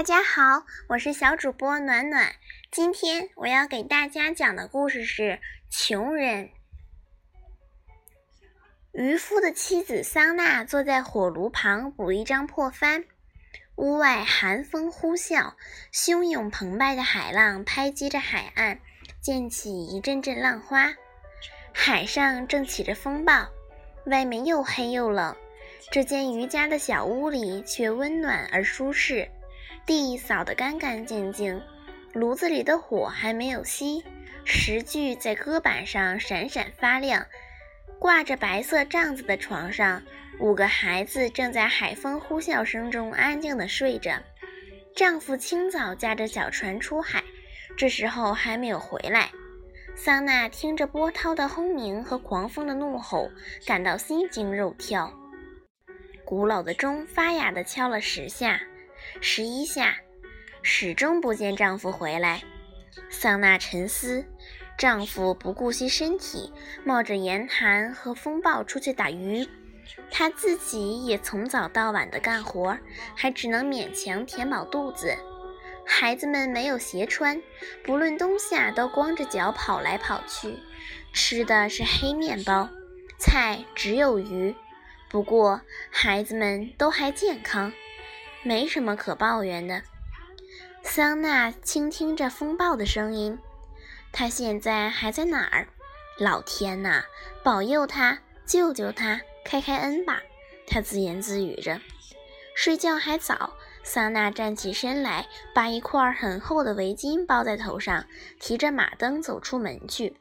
大家好，我是小主播暖暖。今天我要给大家讲的故事是《穷人》。渔夫的妻子桑娜坐在火炉旁补一张破帆，屋外寒风呼啸，汹涌澎湃的海浪拍击着海岸，溅起一阵阵浪花。海上正起着风暴，外面又黑又冷，这间渔家的小屋里却温暖而舒适。地扫得干干净净，炉子里的火还没有熄，石具在搁板上闪闪发亮。挂着白色帐子的床上，五个孩子正在海风呼啸声中安静地睡着。丈夫清早驾着小船出海，这时候还没有回来。桑娜听着波涛的轰鸣和狂风的怒吼，感到心惊肉跳。古老的钟发哑地敲了十下。十一下，始终不见丈夫回来。桑娜沉思：丈夫不顾惜身体，冒着严寒和风暴出去打鱼，她自己也从早到晚的干活，还只能勉强填饱肚子。孩子们没有鞋穿，不论冬夏都光着脚跑来跑去，吃的是黑面包，菜只有鱼。不过孩子们都还健康。没什么可抱怨的。桑娜倾听着风暴的声音，他现在还在哪儿？老天呐，保佑他，救救他，开开恩吧！他自言自语着。睡觉还早，桑娜站起身来，把一块很厚的围巾包在头上，提着马灯走出门去。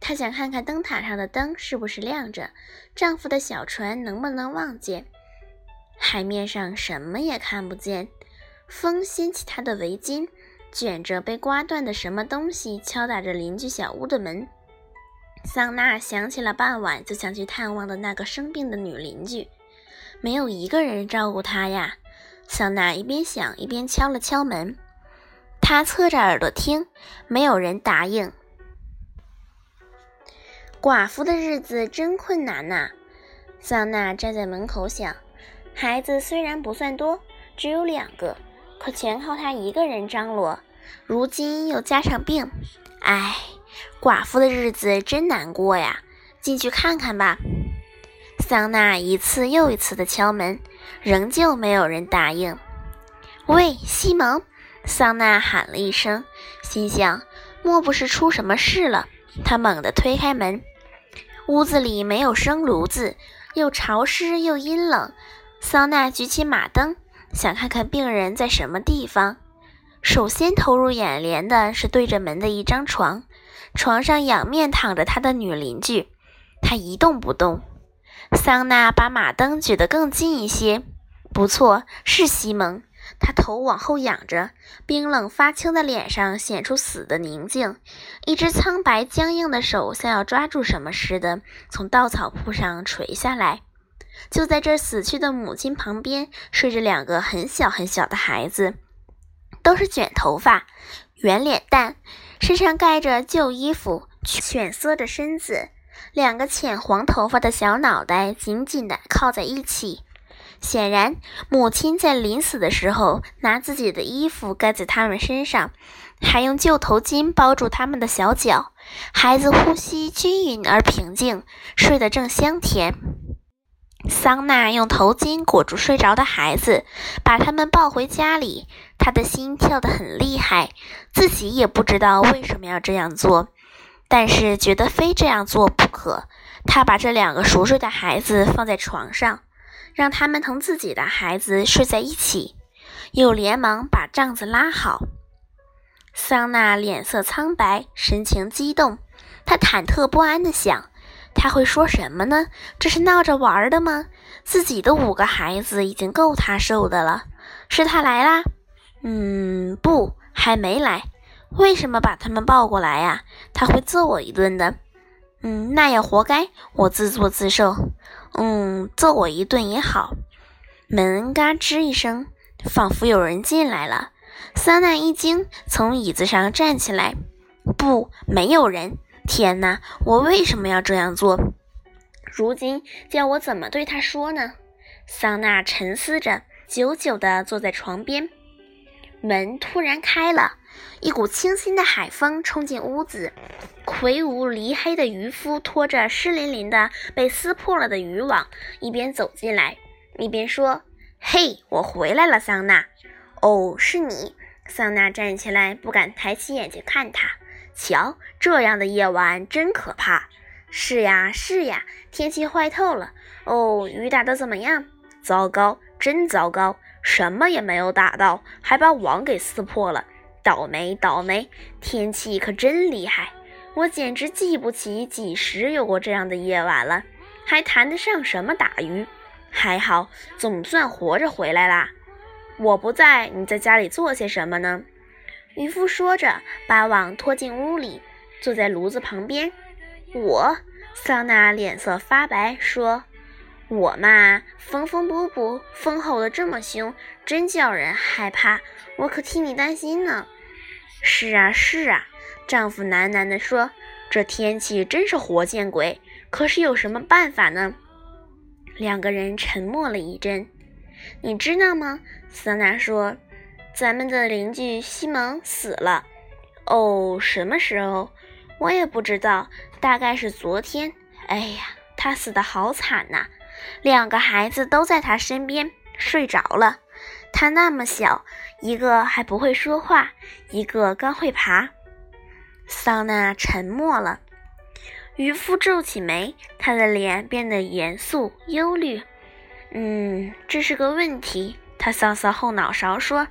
她想看看灯塔上的灯是不是亮着，丈夫的小船能不能望见。海面上什么也看不见，风掀起她的围巾，卷着被刮断的什么东西，敲打着邻居小屋的门。桑娜想起了傍晚就想去探望的那个生病的女邻居，没有一个人照顾她呀。桑娜一边想一边敲了敲门，她侧着耳朵听，没有人答应。寡妇的日子真困难呐，桑娜站在门口想。孩子虽然不算多，只有两个，可全靠他一个人张罗。如今又加上病，唉，寡妇的日子真难过呀！进去看看吧。桑娜一次又一次地敲门，仍旧没有人答应。喂，西蒙！桑娜喊了一声，心想：莫不是出什么事了？她猛地推开门，屋子里没有生炉子，又潮湿又阴冷。桑娜举起马灯，想看看病人在什么地方。首先投入眼帘的是对着门的一张床，床上仰面躺着她的女邻居，她一动不动。桑娜把马灯举得更近一些，不错，是西蒙。他头往后仰着，冰冷发青的脸上显出死的宁静，一只苍白僵硬的手像要抓住什么似的，从稻草铺上垂下来。就在这死去的母亲旁边，睡着两个很小很小的孩子，都是卷头发、圆脸蛋，身上盖着旧衣服，蜷缩着身子，两个浅黄头发的小脑袋紧紧地靠在一起。显然，母亲在临死的时候，拿自己的衣服盖在他们身上，还用旧头巾包住他们的小脚。孩子呼吸均匀而平静，睡得正香甜。桑娜用头巾裹住睡着的孩子，把他们抱回家里。她的心跳得很厉害，自己也不知道为什么要这样做，但是觉得非这样做不可。她把这两个熟睡的孩子放在床上，让他们同自己的孩子睡在一起，又连忙把帐子拉好。桑娜脸色苍白，神情激动，她忐忑不安地想。他会说什么呢？这是闹着玩的吗？自己的五个孩子已经够他受的了。是他来啦？嗯，不，还没来。为什么把他们抱过来呀？他会揍我一顿的。嗯，那也活该，我自作自受。嗯，揍我一顿也好。门嘎吱一声，仿佛有人进来了。桑娜一惊，从椅子上站起来。不，没有人。天哪！我为什么要这样做？如今叫我怎么对他说呢？桑娜沉思着，久久地坐在床边。门突然开了，一股清新的海风冲进屋子。魁梧黧黑的渔夫拖着湿淋淋的、被撕破了的渔网，一边走进来，一边说：“嘿，我回来了，桑娜。”“哦，是你。”桑娜站起来，不敢抬起眼睛看他。瞧，这样的夜晚真可怕。是呀，是呀，天气坏透了。哦，雨打得怎么样？糟糕，真糟糕，什么也没有打到，还把网给撕破了。倒霉，倒霉！天气可真厉害，我简直记不起几时有过这样的夜晚了，还谈得上什么打鱼？还好，总算活着回来啦。我不在，你在家里做些什么呢？渔夫说着，把网拖进屋里，坐在炉子旁边。我，桑娜脸色发白，说：“我嘛，风风补补，风吼得这么凶，真叫人害怕。我可替你担心呢。”“是啊，是啊。”丈夫喃喃地说，“这天气真是活见鬼。可是有什么办法呢？”两个人沉默了一阵。“你知道吗？”桑娜说。咱们的邻居西蒙死了，哦，什么时候？我也不知道，大概是昨天。哎呀，他死的好惨呐！两个孩子都在他身边睡着了。他那么小，一个还不会说话，一个刚会爬。桑娜沉默了。渔夫皱起眉，他的脸变得严肃忧虑。嗯，这是个问题。他搔搔后脑勺说。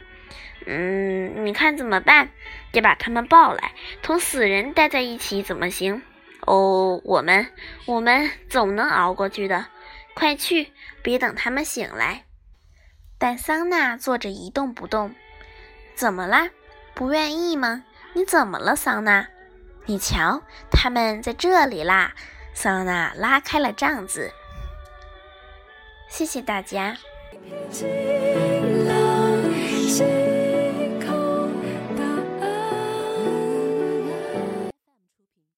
嗯，你看怎么办？得把他们抱来，同死人待在一起怎么行？哦，我们，我们总能熬过去的。快去，别等他们醒来。但桑娜坐着一动不动。怎么啦？不愿意吗？你怎么了，桑娜？你瞧，他们在这里啦。桑娜拉开了帐子。谢谢大家。